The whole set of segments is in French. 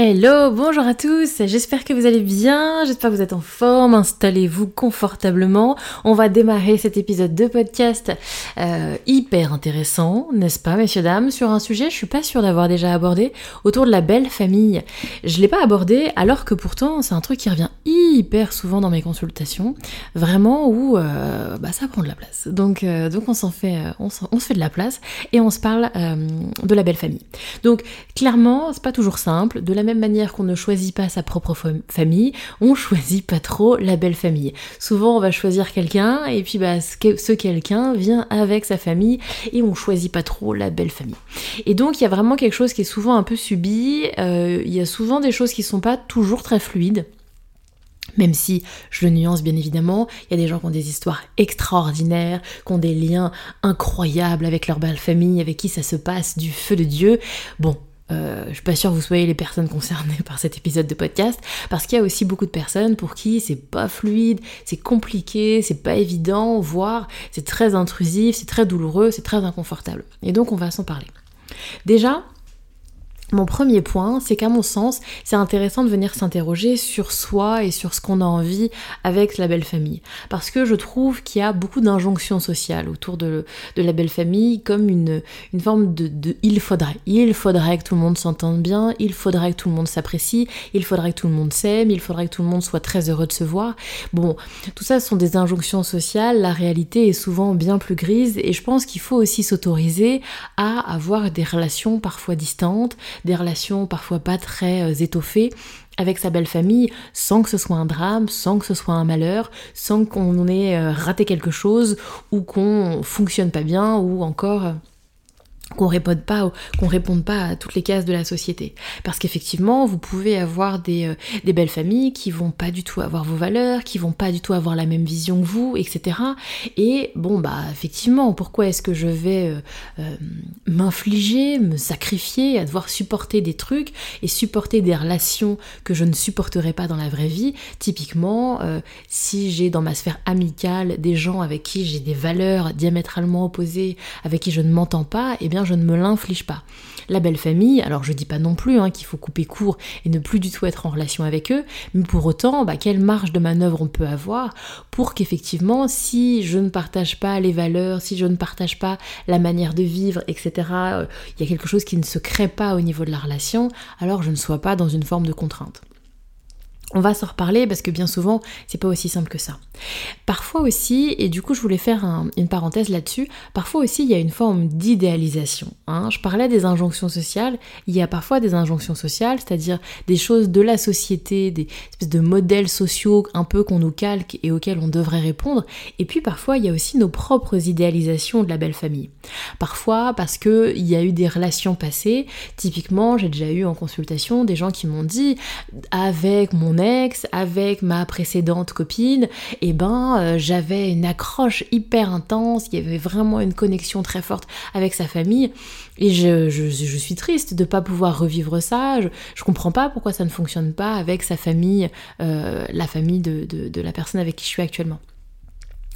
Hello, bonjour à tous, j'espère que vous allez bien, j'espère que vous êtes en forme, installez-vous confortablement. On va démarrer cet épisode de podcast euh, hyper intéressant, n'est-ce pas messieurs dames, sur un sujet je suis pas sûre d'avoir déjà abordé, autour de la belle famille. Je l'ai pas abordé alors que pourtant c'est un truc qui revient hyper souvent dans mes consultations, vraiment où euh, bah, ça prend de la place. Donc, euh, donc on s'en fait, on, se fait de la place et on se parle de la belle famille. Donc clairement c'est pas toujours simple, de la même manière qu'on ne choisit pas sa propre famille, on choisit pas trop la belle famille. Souvent, on va choisir quelqu'un et puis bah, ce quelqu'un vient avec sa famille et on choisit pas trop la belle famille. Et donc, il y a vraiment quelque chose qui est souvent un peu subi. Euh, il y a souvent des choses qui sont pas toujours très fluides. Même si je le nuance bien évidemment, il y a des gens qui ont des histoires extraordinaires, qui ont des liens incroyables avec leur belle famille, avec qui ça se passe du feu de Dieu. Bon, euh, je suis pas sûre que vous soyez les personnes concernées par cet épisode de podcast, parce qu'il y a aussi beaucoup de personnes pour qui c'est pas fluide, c'est compliqué, c'est pas évident, voire c'est très intrusif, c'est très douloureux, c'est très inconfortable. Et donc on va s'en parler. Déjà, mon premier point, c'est qu'à mon sens, c'est intéressant de venir s'interroger sur soi et sur ce qu'on a envie avec la belle famille. Parce que je trouve qu'il y a beaucoup d'injonctions sociales autour de, la belle famille comme une, forme de, il faudrait. Il faudrait que tout le monde s'entende bien, il faudrait que tout le monde s'apprécie, il faudrait que tout le monde s'aime, il faudrait que tout le monde soit très heureux de se voir. Bon, tout ça sont des injonctions sociales, la réalité est souvent bien plus grise et je pense qu'il faut aussi s'autoriser à avoir des relations parfois distantes, des relations parfois pas très euh, étoffées avec sa belle famille sans que ce soit un drame, sans que ce soit un malheur, sans qu'on ait euh, raté quelque chose ou qu'on fonctionne pas bien ou encore euh, qu'on réponde pas qu'on réponde pas à toutes les cases de la société. Parce qu'effectivement vous pouvez avoir des, euh, des, belles familles qui vont pas du tout avoir vos valeurs qui vont pas du tout avoir la même vision que vous etc et bon bah effectivement pourquoi est-ce que je vais euh, euh, m'infliger me sacrifier à devoir supporter des trucs et supporter des relations que je ne supporterai pas dans la vraie vie? Typiquement si j'ai dans ma sphère amicale des gens avec qui j'ai des valeurs diamétralement opposées avec qui je ne m'entends pas et eh bien je ne me l'inflige pas. La belle famille, alors je dis pas non plus hein, qu'il faut couper court et ne plus du tout être en relation avec eux, mais pour autant, bah, quelle marge de manœuvre on peut avoir pour qu'effectivement, si je ne partage pas les valeurs, si je ne partage pas la manière de vivre, etc., euh, il y a quelque chose qui ne se crée pas au niveau de la relation, alors je ne sois pas dans une forme de contrainte. On va s'en reparler parce que bien souvent, c'est pas aussi simple que ça. Parfois aussi, et du coup je voulais faire une parenthèse là-dessus, parfois aussi il y a une forme d'idéalisation. Hein. Je parlais des injonctions sociales, il y a parfois des injonctions sociales, c'est-à-dire des choses de la société, des espèces de modèles sociaux un peu qu'on nous calque et auxquels on devrait répondre, et puis parfois il y a aussi nos propres idéalisations de la belle famille. Parfois parce qu'il y a eu des relations passées, typiquement j'ai déjà eu en consultation des gens qui m'ont dit avec mon avec ma précédente copine, eh ben euh, j'avais une accroche hyper intense, il y avait vraiment une connexion très forte avec sa famille. Et je, suis triste de ne pas pouvoir revivre ça. Je, je comprends pas pourquoi ça ne fonctionne pas avec sa famille, euh, la famille de la personne avec qui je suis actuellement.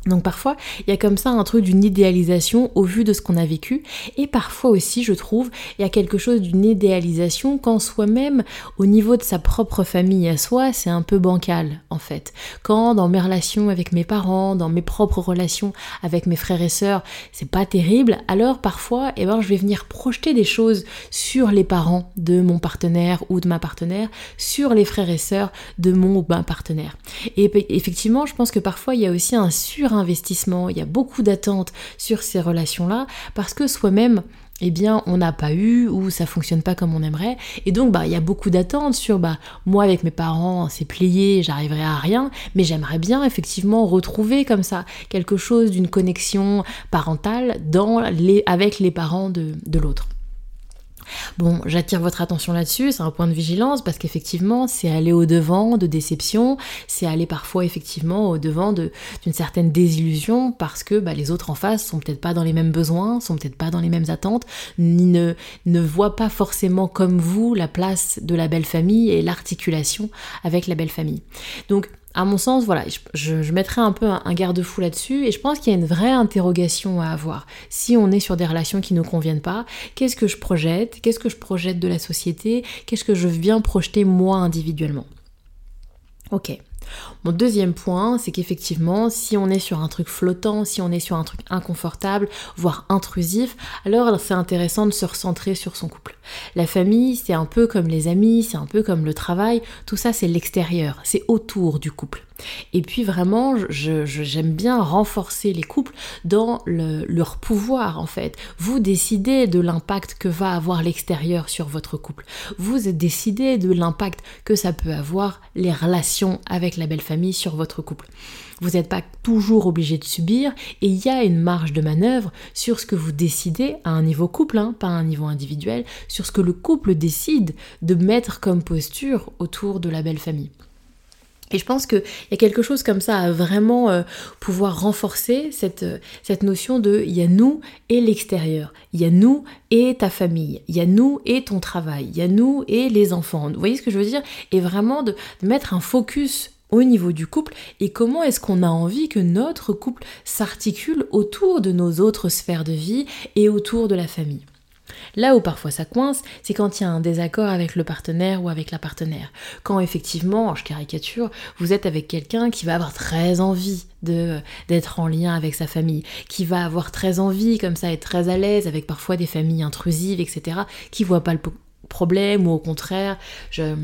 Donc parfois, il y a comme ça un truc d'une idéalisation au vu de ce qu'on a vécu. Et parfois aussi, je trouve, il y a quelque chose d'une idéalisation quand soi-même, au niveau de sa propre famille à soi, c'est un peu bancal en fait. Quand dans mes relations avec mes parents, dans mes propres relations avec mes frères et sœurs, c'est pas terrible, alors parfois, eh ben, je vais venir projeter des choses sur les parents de mon partenaire ou de ma partenaire, sur les frères et sœurs de mon ou ma partenaire. Et effectivement, je pense que parfois, il y a aussi un sur investissement, il y a beaucoup d'attentes sur ces relations-là, parce que soi-même, eh bien on n'a pas eu ou ça fonctionne pas comme on aimerait. Et donc bah il y a beaucoup d'attentes sur bah moi avec mes parents c'est plié j'arriverai à rien mais j'aimerais bien effectivement retrouver comme ça quelque chose d'une connexion parentale dans les, avec les parents de, de l'autre Bon, j'attire votre attention là-dessus, c'est un point de vigilance parce qu'effectivement, c'est aller au-devant de déception, c'est aller parfois effectivement au-devant d'une certaine désillusion parce que bah, les autres en face sont peut-être pas dans les mêmes besoins, sont peut-être pas dans les mêmes attentes, ni ne, ne voient pas forcément comme vous la place de la belle famille et l'articulation avec la belle famille. À mon sens, voilà, je, je mettrais un peu un, garde-fou là-dessus et je pense qu'il y a une vraie interrogation à avoir. Si on est sur des relations qui ne conviennent pas, qu'est-ce que je projette? Qu'est-ce que je projette de la société? Qu'est-ce que je viens projeter moi individuellement? Ok. Mon deuxième point, c'est qu'effectivement, si on est sur un truc flottant, si on est sur un truc inconfortable, voire intrusif, alors c'est intéressant de se recentrer sur son couple. La famille, c'est un peu comme les amis, c'est un peu comme le travail, tout ça c'est l'extérieur, c'est autour du couple. Et puis vraiment, j'aime bien renforcer les couples dans leur pouvoir en fait. Vous décidez de l'impact que va avoir l'extérieur sur votre couple. Vous décidez de l'impact que ça peut avoir les relations avec la belle famille sur votre couple. Vous n'êtes pas toujours obligé de subir et il y a une marge de manœuvre sur ce que vous décidez à un niveau couple, hein, pas à un niveau individuel, sur ce que le couple décide de mettre comme posture autour de la belle famille. Et je pense qu'il y a quelque chose comme ça à vraiment euh, pouvoir renforcer cette, euh, cette notion de il y a nous et l'extérieur, il y a nous et ta famille, il y a nous et ton travail, il y a nous et les enfants. Vous voyez ce que je veux dire? Et vraiment de mettre un focus au niveau du couple et comment est-ce qu'on a envie que notre couple s'articule autour de nos autres sphères de vie et autour de la famille. Là où parfois ça coince, c'est quand il y a un désaccord avec le partenaire ou avec la partenaire. Quand effectivement, je caricature, vous êtes avec quelqu'un qui va avoir très envie de d'être en lien avec sa famille, qui va avoir très envie comme ça, être très à l'aise avec parfois des familles intrusives, etc., qui voit pas le problème ou au contraire, j'ai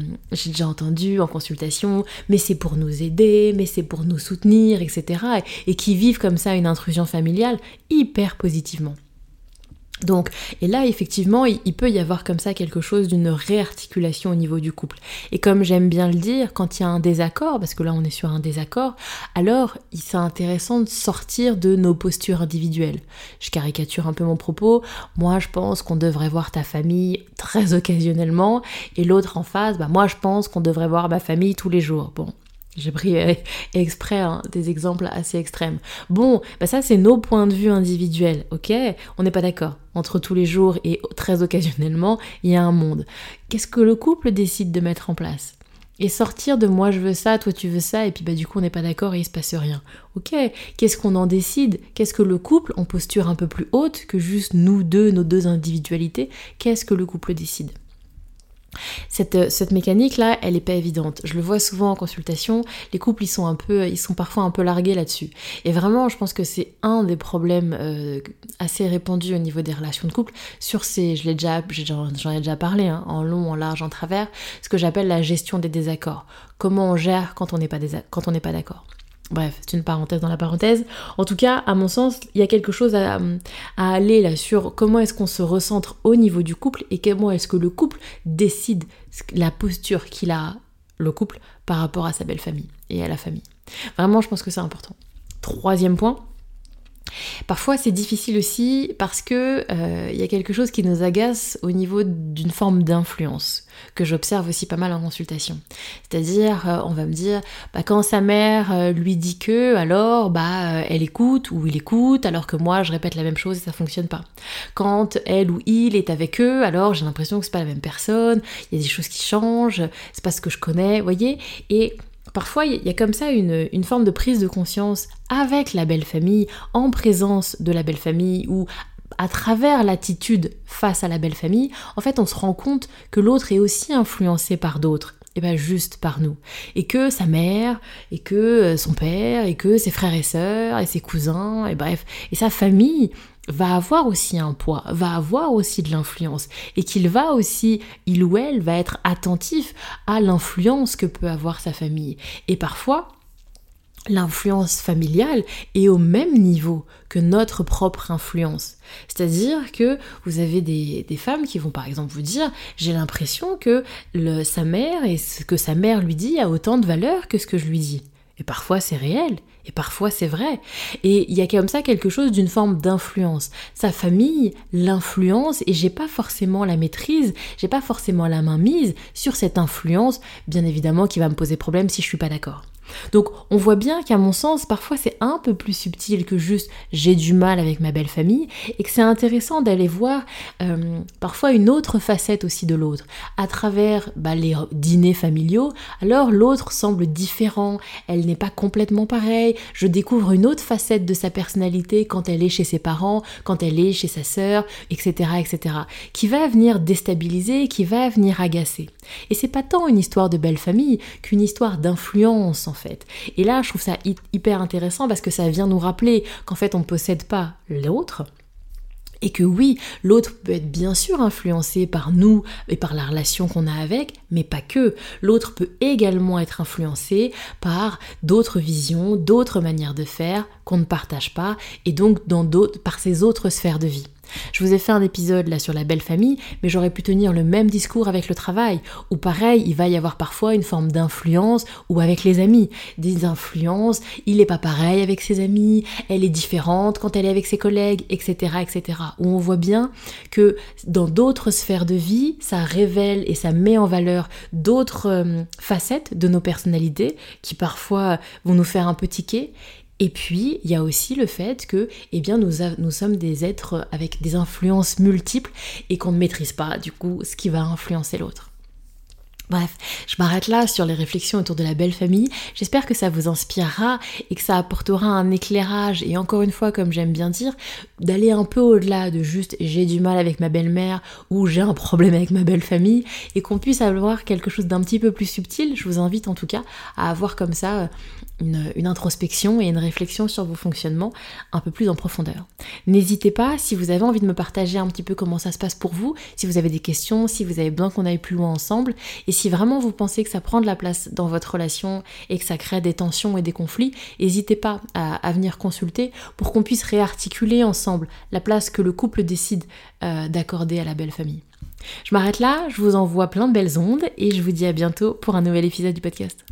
déjà entendu en consultation, mais c'est pour nous aider, mais c'est pour nous soutenir, etc. et qui vivent comme ça une intrusion familiale hyper positivement. Donc, et là, effectivement, il, peut y avoir comme ça quelque chose d'une réarticulation au niveau du couple. Et comme j'aime bien le dire, quand il y a un désaccord, parce que là on est sur un désaccord, alors c'est intéressant de sortir de nos postures individuelles. Je caricature un peu mon propos. Moi, je pense qu'on devrait voir ta famille très occasionnellement, et l'autre en face, bah moi, je pense qu'on devrait voir ma famille tous les jours. Bon, j'ai pris euh, exprès hein, des exemples assez extrêmes. Bon, bah ça c'est nos points de vue individuels, ok? On n'est pas d'accord. Entre tous les jours et très occasionnellement, il y a un monde. Qu'est-ce que le couple décide de mettre en place? Et sortir de moi je veux ça, toi tu veux ça, et puis bah du coup on n'est pas d'accord et il se passe rien. Ok, qu'est-ce qu'on en décide? Qu'est-ce que le couple, en posture un peu plus haute que juste nous deux, nos deux individualités, qu'est-ce que le couple décide? Cette, euh, cette mécanique-là, elle n'est pas évidente. Je le vois souvent en consultation, les couples, ils sont, un peu, ils sont parfois un peu largués là-dessus. Et vraiment, je pense que c'est un des problèmes euh, assez répandus au niveau des relations de couple. Sur ces, je déjà, j'en ai déjà parlé, hein, en long, en large, en travers, ce que j'appelle la gestion des désaccords. Comment on gère quand on n'est pas d'accord. Bref, c'est une parenthèse dans la parenthèse. En tout cas, à mon sens, il y a quelque chose à, aller là sur comment est-ce qu'on se recentre au niveau du couple et comment est-ce que le couple décide la posture qu'il a, le couple, par rapport à sa belle famille et à la famille. Vraiment, je pense que c'est important. Troisième point, Parfois c'est difficile aussi parce que il euh, y a quelque chose qui nous agace au niveau d'une forme d'influence que j'observe aussi pas mal en consultation. C'est-à-dire euh, on va me dire bah, quand sa mère euh, lui dit que alors bah elle écoute ou il écoute alors que moi je répète la même chose et ça fonctionne pas. Quand elle ou il est avec eux alors j'ai l'impression que c'est pas la même personne, il y a des choses qui changent, c'est pas ce que je connais, voyez? Et Parfois, il y a comme ça une, forme de prise de conscience avec la belle famille, en présence de la belle famille ou à travers l'attitude face à la belle famille, en fait, on se rend compte que l'autre est aussi influencé par d'autres et pas juste par nous. Et que sa mère, et que euh, son père, et que ses frères et sœurs, et ses cousins, et bref, et sa famille va avoir aussi un poids, va avoir aussi de l'influence et qu'il va aussi, il ou elle va être attentif à l'influence que peut avoir sa famille. Et parfois, l'influence familiale est au même niveau que notre propre influence. C'est-à-dire que vous avez des, femmes qui vont par exemple vous dire j'ai l'impression que sa mère et ce que sa mère lui dit a autant de valeur que ce que je lui dis. Et parfois c'est réel, et parfois c'est vrai. Et il y a comme ça quelque chose d'une forme d'influence. Sa famille l'influence et j'ai pas forcément la maîtrise, j'ai pas forcément la main mise sur cette influence, bien évidemment qui va me poser problème si je suis pas d'accord. Donc on voit bien qu'à mon sens, parfois c'est un peu plus subtil que juste j'ai du mal avec ma belle famille et que c'est intéressant d'aller voir euh, parfois une autre facette aussi de l'autre. À travers bah, les dîners familiaux, alors l'autre semble différent, elle n'est pas complètement pareille, je découvre une autre facette de sa personnalité quand elle est chez ses parents, quand elle est chez sa sœur, etc., etc., qui va venir déstabiliser, qui va venir agacer. Et c'est pas tant une histoire de belle famille qu'une histoire d'influence en fait. Et là, je trouve ça hyper intéressant parce que ça vient nous rappeler qu'en fait, on ne possède pas l'autre, et que oui, l'autre peut être bien sûr influencé par nous et par la relation qu'on a avec, mais pas que. L'autre peut également être influencé par d'autres visions, d'autres manières de faire qu'on ne partage pas, et donc dans par ses autres sphères de vie. Je vous ai fait un épisode là sur la belle famille, mais j'aurais pu tenir le même discours avec le travail, ou pareil, il va y avoir parfois une forme d'influence, ou avec les amis, des influences, il n'est pas pareil avec ses amis, elle est différente quand elle est avec ses collègues, etc., etc. Où on voit bien que dans d'autres sphères de vie, ça révèle et ça met en valeur d'autres euh, facettes de nos personnalités qui parfois vont nous faire un peu tiquer et puis, il y a aussi le fait que, eh bien, nous, nous sommes des êtres avec des influences multiples et qu'on ne maîtrise pas, du coup, ce qui va influencer l'autre. Bref, je m'arrête là sur les réflexions autour de la belle famille. J'espère que ça vous inspirera et que ça apportera un éclairage et encore une fois, comme j'aime bien dire, d'aller un peu au-delà de juste j'ai du mal avec ma belle-mère ou j'ai un problème avec ma belle famille et qu'on puisse avoir quelque chose d'un petit peu plus subtil. Je vous invite en tout cas à avoir comme ça une, introspection et une réflexion sur vos fonctionnements un peu plus en profondeur. N'hésitez pas, si vous avez envie de me partager un petit peu comment ça se passe pour vous, si vous avez des questions, si vous avez besoin qu'on aille plus loin ensemble, et si vraiment vous pensez que ça prend de la place dans votre relation et que ça crée des tensions et des conflits, n'hésitez pas à, venir consulter pour qu'on puisse réarticuler ensemble la place que le couple décide euh, d'accorder à la belle famille. Je m'arrête là, je vous envoie plein de belles ondes et je vous dis à bientôt pour un nouvel épisode du podcast.